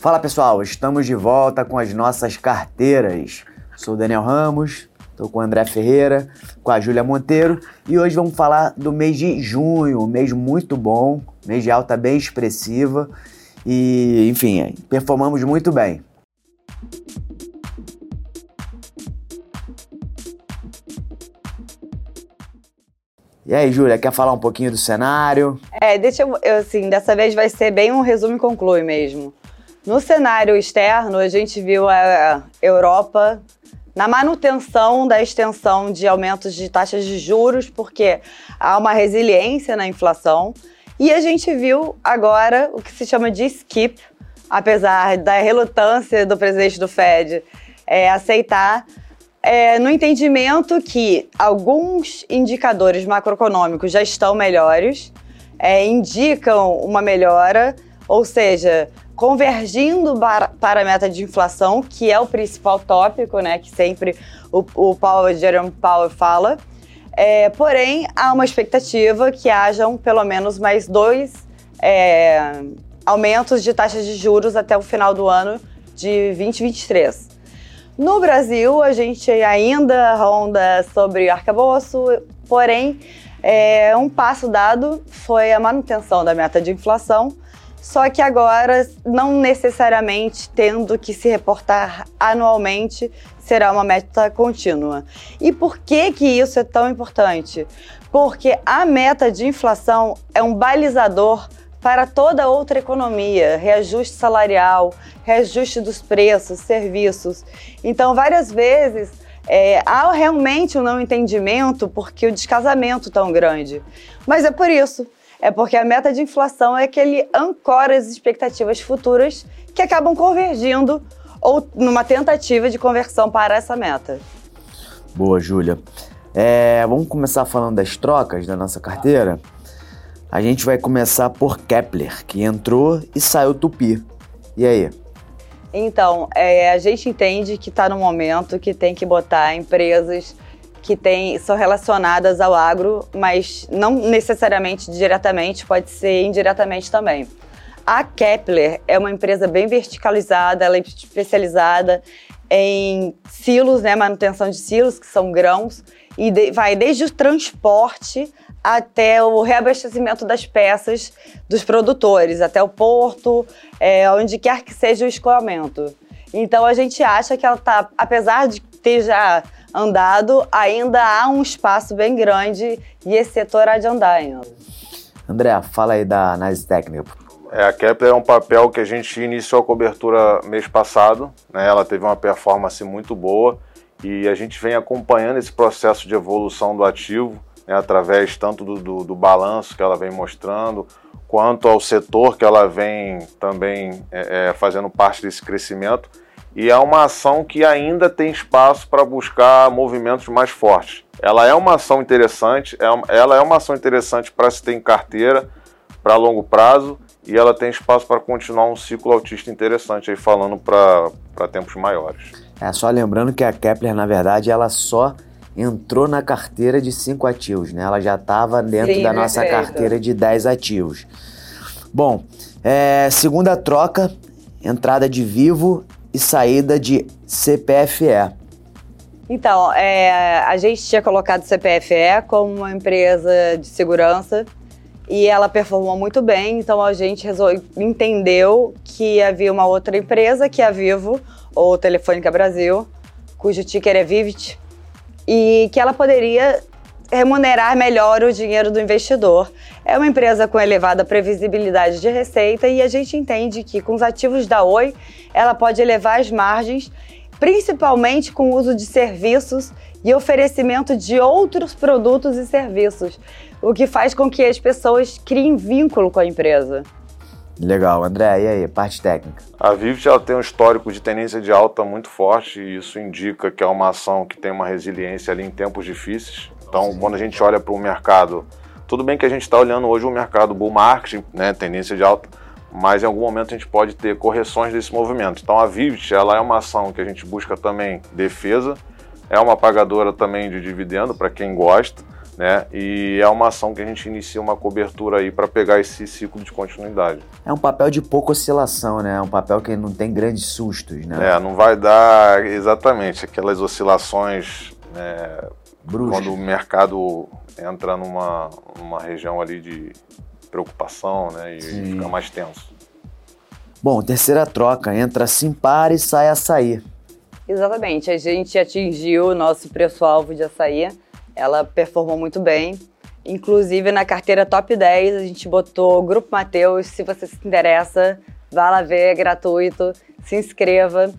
Fala pessoal, estamos de volta com as nossas carteiras. Sou Daniel Ramos, estou com o André Ferreira, com a Júlia Monteiro e hoje vamos falar do mês de junho, um mês muito bom, mês de alta bem expressiva e, enfim, performamos muito bem. E aí, Júlia, quer falar um pouquinho do cenário? É, deixa eu, assim, dessa vez vai ser bem um resumo e conclui mesmo. No cenário externo, a gente viu a Europa na manutenção da extensão de aumentos de taxas de juros, porque há uma resiliência na inflação. E a gente viu agora o que se chama de skip, apesar da relutância do presidente do Fed é, aceitar, é, no entendimento que alguns indicadores macroeconômicos já estão melhores, é, indicam uma melhora, ou seja, convergindo para a meta de inflação, que é o principal tópico, né, que sempre o, o Powell, Jerome Powell fala. É, porém, há uma expectativa que hajam pelo menos mais dois é, aumentos de taxas de juros até o final do ano de 2023. No Brasil, a gente ainda ronda sobre arcabouço, porém, é, um passo dado foi a manutenção da meta de inflação, só que agora, não necessariamente tendo que se reportar anualmente, será uma meta contínua. E por que, que isso é tão importante? Porque a meta de inflação é um balizador para toda outra economia, reajuste salarial, reajuste dos preços, serviços. Então, várias vezes é, há realmente um não entendimento porque o descasamento tão grande. Mas é por isso é porque a meta de inflação é que ele ancora as expectativas futuras que acabam convergindo ou numa tentativa de conversão para essa meta. Boa, Júlia. É, vamos começar falando das trocas da nossa carteira. A gente vai começar por Kepler, que entrou e saiu Tupi. E aí? Então, é, a gente entende que está no momento que tem que botar empresas que tem, são relacionadas ao agro, mas não necessariamente diretamente, pode ser indiretamente também. A Kepler é uma empresa bem verticalizada, ela é especializada em silos, né, manutenção de silos, que são grãos, e de, vai desde o transporte até o reabastecimento das peças dos produtores, até o porto, é, onde quer que seja o escoamento. Então a gente acha que ela está, apesar de ter já andado, ainda há um espaço bem grande e esse setor há de andar ainda. André, fala aí da análise técnica. É, a Kepler é um papel que a gente iniciou a cobertura mês passado, né? ela teve uma performance muito boa e a gente vem acompanhando esse processo de evolução do ativo, né? através tanto do, do, do, balanço que ela vem mostrando, quanto ao setor que ela vem também é, é, fazendo parte desse crescimento e é uma ação que ainda tem espaço para buscar movimentos mais fortes. Ela é uma ação interessante, é ela é uma ação interessante para se ter em carteira para longo prazo e ela tem espaço para continuar um ciclo autista interessante aí falando para tempos maiores. É só lembrando que a Kepler na verdade ela só entrou na carteira de 5 ativos, né? Ela já estava dentro Sim, da nossa carteira de 10 ativos. Bom, é, segunda troca, entrada de Vivo e saída de CPFE. Então, é, a gente tinha colocado CPFE como uma empresa de segurança e ela performou muito bem, então a gente resolveu, entendeu que havia uma outra empresa, que é a Vivo, ou Telefônica Brasil, cujo ticker é Vivit, e que ela poderia remunerar melhor o dinheiro do investidor. É uma empresa com elevada previsibilidade de receita e a gente entende que com os ativos da Oi, ela pode elevar as margens, principalmente com o uso de serviços e oferecimento de outros produtos e serviços, o que faz com que as pessoas criem vínculo com a empresa. Legal, André, e aí, parte técnica? A Vivid ela tem um histórico de tendência de alta muito forte e isso indica que é uma ação que tem uma resiliência ali em tempos difíceis. Então, quando a gente olha para o mercado, tudo bem que a gente está olhando hoje o mercado bull market, né, tendência de alta, mas em algum momento a gente pode ter correções desse movimento. Então, a Vivid ela é uma ação que a gente busca também defesa, é uma pagadora também de dividendo para quem gosta, né? E é uma ação que a gente inicia uma cobertura aí para pegar esse ciclo de continuidade. É um papel de pouca oscilação, né? É um papel que não tem grandes sustos, né? É, não vai dar exatamente aquelas oscilações né, quando o mercado entra numa, numa região ali de preocupação, né? E Sim. fica mais tenso. Bom, terceira troca, entra Simpar e sai açaí. Exatamente, a gente atingiu o nosso preço-alvo de açaí, ela performou muito bem. Inclusive na carteira top 10 a gente botou o Grupo Mateus, se você se interessa, vá lá ver, é gratuito, se inscreva.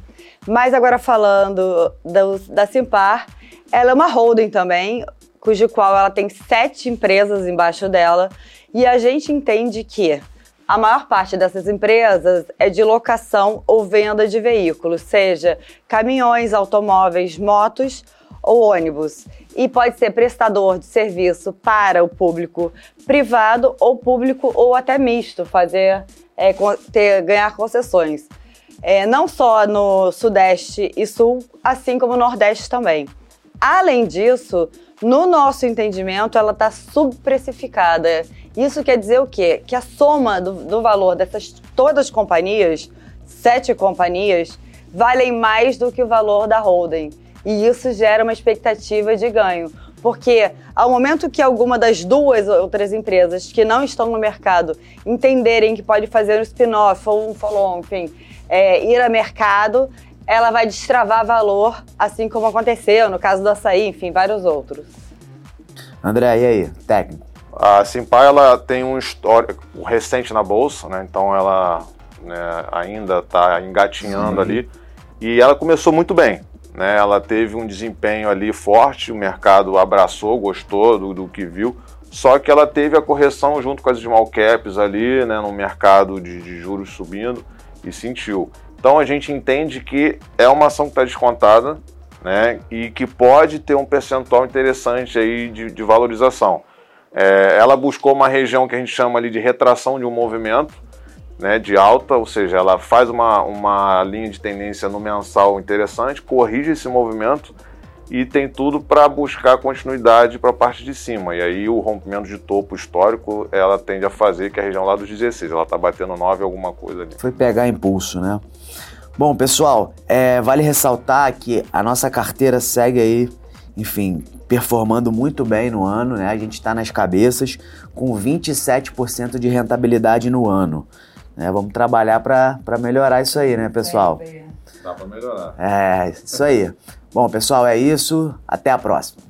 Mas agora falando do, da Simpar, ela é uma holding também, cujo qual ela tem sete empresas embaixo dela, e a gente entende que a maior parte dessas empresas é de locação ou venda de veículos, seja caminhões, automóveis, motos ou ônibus. E pode ser prestador de serviço para o público privado ou público ou até misto, fazer é, ter, ganhar concessões. É, não só no Sudeste e Sul, assim como no Nordeste também. Além disso, no nosso entendimento, ela está subprecificada. Isso quer dizer o quê? Que a soma do, do valor dessas todas as companhias, sete companhias, valem mais do que o valor da holding. E isso gera uma expectativa de ganho. Porque ao momento que alguma das duas outras empresas que não estão no mercado entenderem que pode fazer um spin-off ou um follow-on, enfim, é, ir a mercado, ela vai destravar valor, assim como aconteceu no caso do açaí, enfim, vários outros. André, e aí, técnico? A Simpar ela tem um histórico recente na bolsa, né? Então ela né, ainda está engatinhando Sim. ali e ela começou muito bem. Né? Ela teve um desempenho ali forte, o mercado abraçou, gostou do, do que viu. Só que ela teve a correção junto com as small caps ali, né, no mercado de, de juros subindo e sentiu. Então a gente entende que é uma ação que está descontada, né, e que pode ter um percentual interessante aí de, de valorização. É, ela buscou uma região que a gente chama ali de retração de um movimento, né, de alta, ou seja, ela faz uma, uma linha de tendência no mensal interessante, corrige esse movimento e tem tudo para buscar continuidade para a parte de cima. E aí o rompimento de topo histórico ela tende a fazer que a região lá dos 16, ela está batendo 9 alguma coisa ali. Foi pegar impulso, né? Bom, pessoal, é, vale ressaltar que a nossa carteira segue aí, enfim, performando muito bem no ano, né? A gente está nas cabeças com 27% de rentabilidade no ano. Né? Vamos trabalhar para melhorar isso aí, né, pessoal? Dá para melhorar. É, isso aí. Bom, pessoal, é isso. Até a próxima.